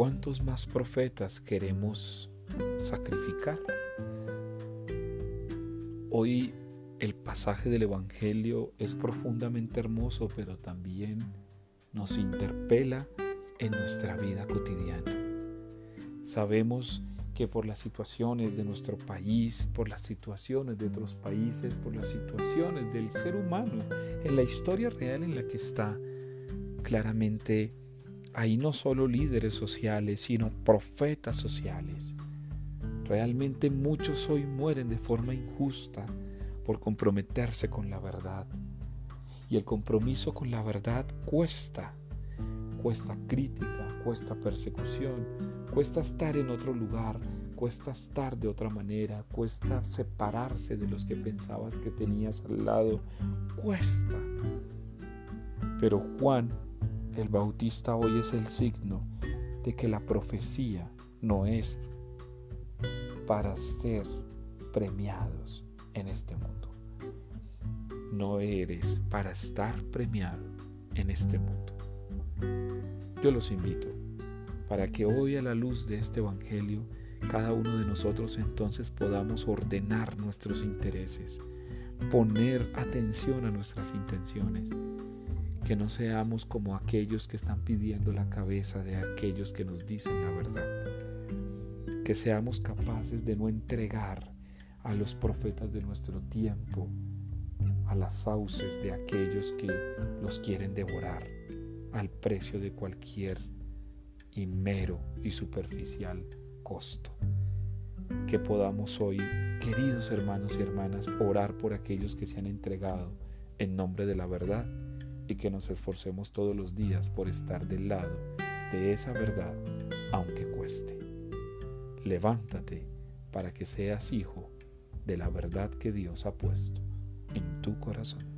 ¿cuántos más profetas queremos sacrificar? Hoy el pasaje del Evangelio es profundamente hermoso, pero también nos interpela en nuestra vida cotidiana. Sabemos que por las situaciones de nuestro país, por las situaciones de otros países, por las situaciones del ser humano, en la historia real en la que está, claramente hay no solo líderes sociales, sino profetas sociales. Realmente muchos hoy mueren de forma injusta por comprometerse con la verdad. Y el compromiso con la verdad cuesta, cuesta crítica, cuesta persecución, cuesta estar en otro lugar, cuesta estar de otra manera, cuesta separarse de los que pensabas que tenías al lado, cuesta. Pero Juan, el Bautista, hoy es el signo de que la profecía no es para ser premiados en este mundo. No eres para estar premiado en este mundo. Yo los invito para que hoy a la luz de este Evangelio, cada uno de nosotros entonces podamos ordenar nuestros intereses, poner atención a nuestras intenciones, que no seamos como aquellos que están pidiendo la cabeza de aquellos que nos dicen la verdad, que seamos capaces de no entregar a los profetas de nuestro tiempo, a las sauces de aquellos que los quieren devorar al precio de cualquier y mero y superficial costo. Que podamos hoy, queridos hermanos y hermanas, orar por aquellos que se han entregado en nombre de la verdad y que nos esforcemos todos los días por estar del lado de esa verdad, aunque cueste. Levántate para que seas hijo de la verdad que Dios ha puesto en tu corazón.